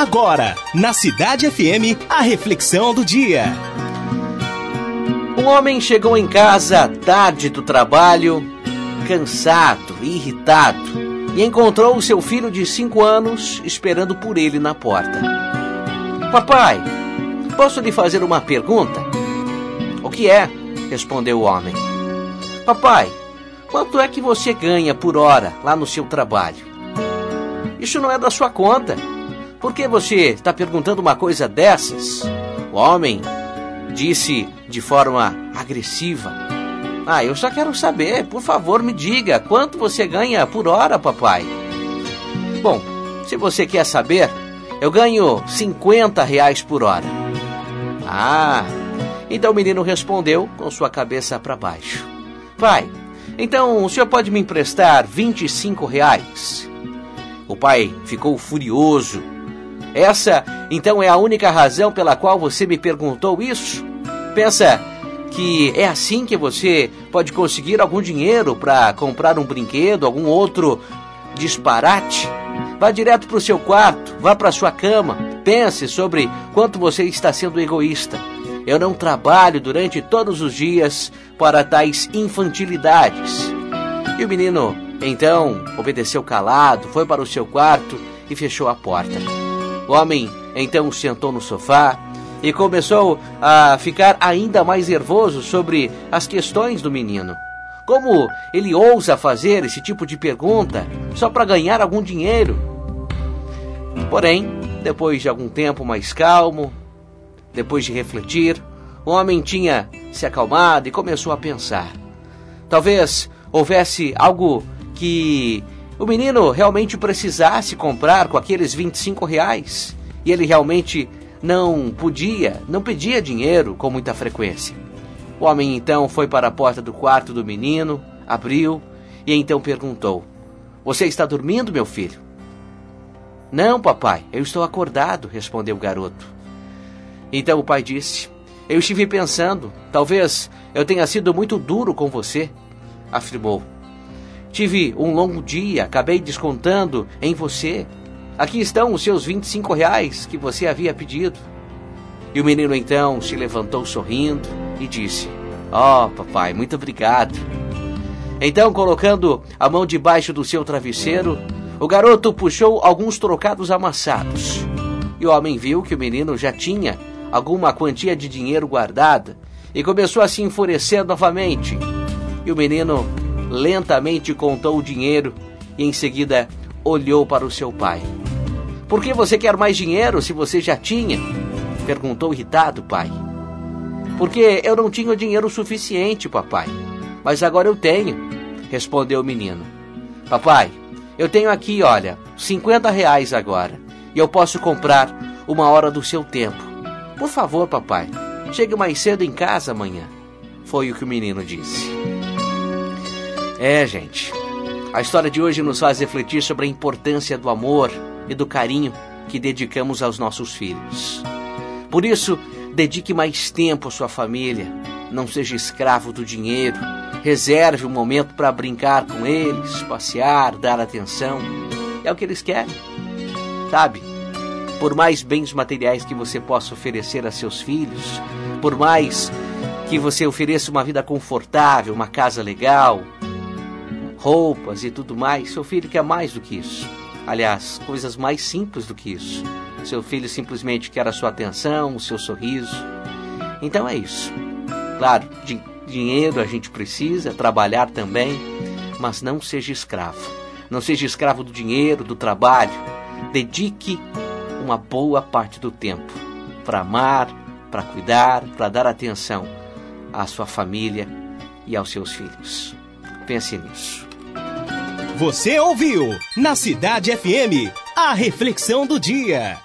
Agora, na Cidade FM, a reflexão do dia. Um homem chegou em casa tarde do trabalho, cansado e irritado, e encontrou o seu filho de cinco anos esperando por ele na porta. Papai, posso lhe fazer uma pergunta? O que é? respondeu o homem. Papai, quanto é que você ganha por hora lá no seu trabalho? Isso não é da sua conta. Por que você está perguntando uma coisa dessas? O homem disse de forma agressiva. Ah, eu só quero saber, por favor, me diga quanto você ganha por hora, papai. Bom, se você quer saber, eu ganho 50 reais por hora. Ah, então o menino respondeu com sua cabeça para baixo. Pai, então o senhor pode me emprestar 25 reais? O pai ficou furioso. Essa, então, é a única razão pela qual você me perguntou isso? Pensa que é assim que você pode conseguir algum dinheiro para comprar um brinquedo, algum outro disparate? Vá direto para o seu quarto, vá para sua cama, pense sobre quanto você está sendo egoísta. Eu não trabalho durante todos os dias para tais infantilidades. E o menino então obedeceu calado, foi para o seu quarto e fechou a porta. O homem então sentou no sofá e começou a ficar ainda mais nervoso sobre as questões do menino. Como ele ousa fazer esse tipo de pergunta só para ganhar algum dinheiro? Porém, depois de algum tempo mais calmo, depois de refletir, o homem tinha se acalmado e começou a pensar. Talvez houvesse algo que o menino realmente precisasse comprar com aqueles 25 reais e ele realmente não podia, não pedia dinheiro com muita frequência. O homem então foi para a porta do quarto do menino, abriu e então perguntou: Você está dormindo, meu filho? Não, papai, eu estou acordado, respondeu o garoto. Então o pai disse: Eu estive pensando, talvez eu tenha sido muito duro com você, afirmou. Tive um longo dia, acabei descontando em você. Aqui estão os seus 25 reais que você havia pedido. E o menino então se levantou sorrindo e disse: Oh, papai, muito obrigado. Então, colocando a mão debaixo do seu travesseiro, o garoto puxou alguns trocados amassados. E o homem viu que o menino já tinha alguma quantia de dinheiro guardada e começou a se enfurecer novamente. E o menino lentamente contou o dinheiro e em seguida olhou para o seu pai. Por que você quer mais dinheiro se você já tinha? perguntou irritado o pai. Porque eu não tinha dinheiro suficiente, papai. Mas agora eu tenho, respondeu o menino. Papai, eu tenho aqui, olha, 50 reais agora. E eu posso comprar uma hora do seu tempo. Por favor, papai, chegue mais cedo em casa amanhã. Foi o que o menino disse. É, gente. A história de hoje nos faz refletir sobre a importância do amor e do carinho que dedicamos aos nossos filhos. Por isso, dedique mais tempo à sua família. Não seja escravo do dinheiro. Reserve um momento para brincar com eles, passear, dar atenção. É o que eles querem. Sabe? Por mais bens materiais que você possa oferecer a seus filhos, por mais que você ofereça uma vida confortável, uma casa legal, roupas e tudo mais, seu filho quer mais do que isso. Aliás, coisas mais simples do que isso. Seu filho simplesmente quer a sua atenção, o seu sorriso. Então é isso. Claro, de dinheiro a gente precisa, trabalhar também, mas não seja escravo. Não seja escravo do dinheiro, do trabalho. Dedique uma boa parte do tempo para amar, para cuidar, para dar atenção à sua família e aos seus filhos. Pense nisso. Você ouviu na Cidade FM a reflexão do dia.